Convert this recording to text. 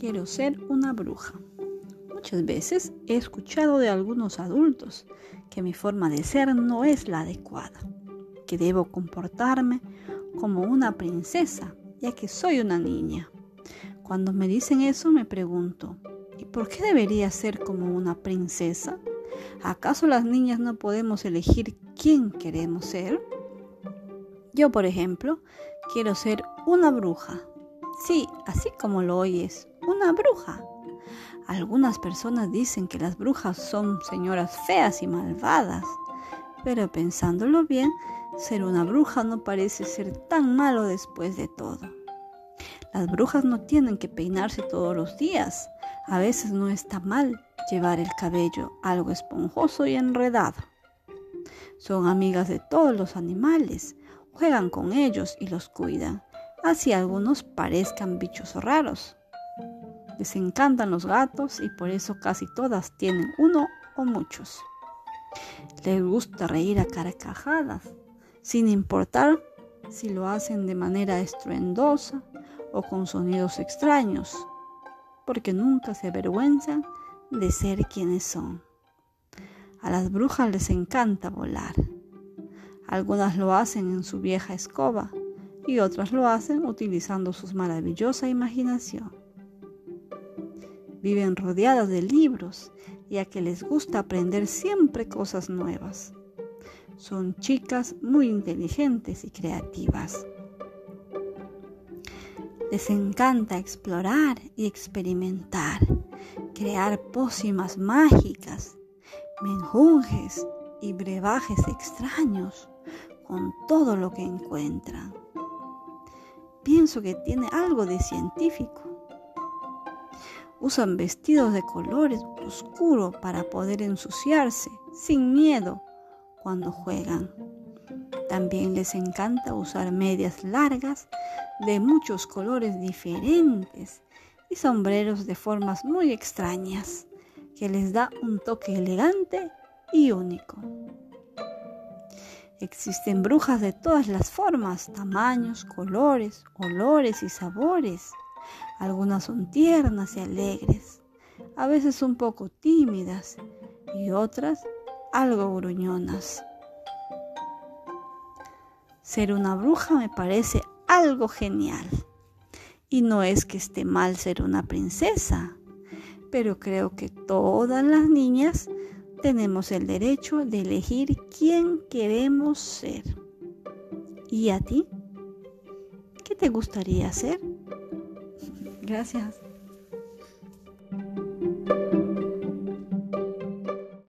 quiero ser una bruja. Muchas veces he escuchado de algunos adultos que mi forma de ser no es la adecuada, que debo comportarme como una princesa, ya que soy una niña. Cuando me dicen eso me pregunto, ¿y por qué debería ser como una princesa? ¿Acaso las niñas no podemos elegir quién queremos ser? Yo, por ejemplo, quiero ser una bruja. Sí, así como lo oyes, una bruja. Algunas personas dicen que las brujas son señoras feas y malvadas, pero pensándolo bien, ser una bruja no parece ser tan malo después de todo. Las brujas no tienen que peinarse todos los días. A veces no está mal llevar el cabello algo esponjoso y enredado. Son amigas de todos los animales, juegan con ellos y los cuidan, así algunos parezcan bichos raros. Les encantan los gatos y por eso casi todas tienen uno o muchos. Les gusta reír a carcajadas, sin importar si lo hacen de manera estruendosa o con sonidos extraños, porque nunca se avergüenzan de ser quienes son. A las brujas les encanta volar. Algunas lo hacen en su vieja escoba y otras lo hacen utilizando su maravillosa imaginación. Viven rodeadas de libros, ya que les gusta aprender siempre cosas nuevas. Son chicas muy inteligentes y creativas. Les encanta explorar y experimentar, crear pócimas mágicas, menjunjes y brebajes extraños con todo lo que encuentran. Pienso que tiene algo de científico. Usan vestidos de colores oscuros para poder ensuciarse sin miedo cuando juegan. También les encanta usar medias largas de muchos colores diferentes y sombreros de formas muy extrañas que les da un toque elegante y único. Existen brujas de todas las formas, tamaños, colores, olores y sabores. Algunas son tiernas y alegres, a veces un poco tímidas y otras algo gruñonas. Ser una bruja me parece algo genial. Y no es que esté mal ser una princesa, pero creo que todas las niñas tenemos el derecho de elegir quién queremos ser. ¿Y a ti? ¿Qué te gustaría ser? Gracias.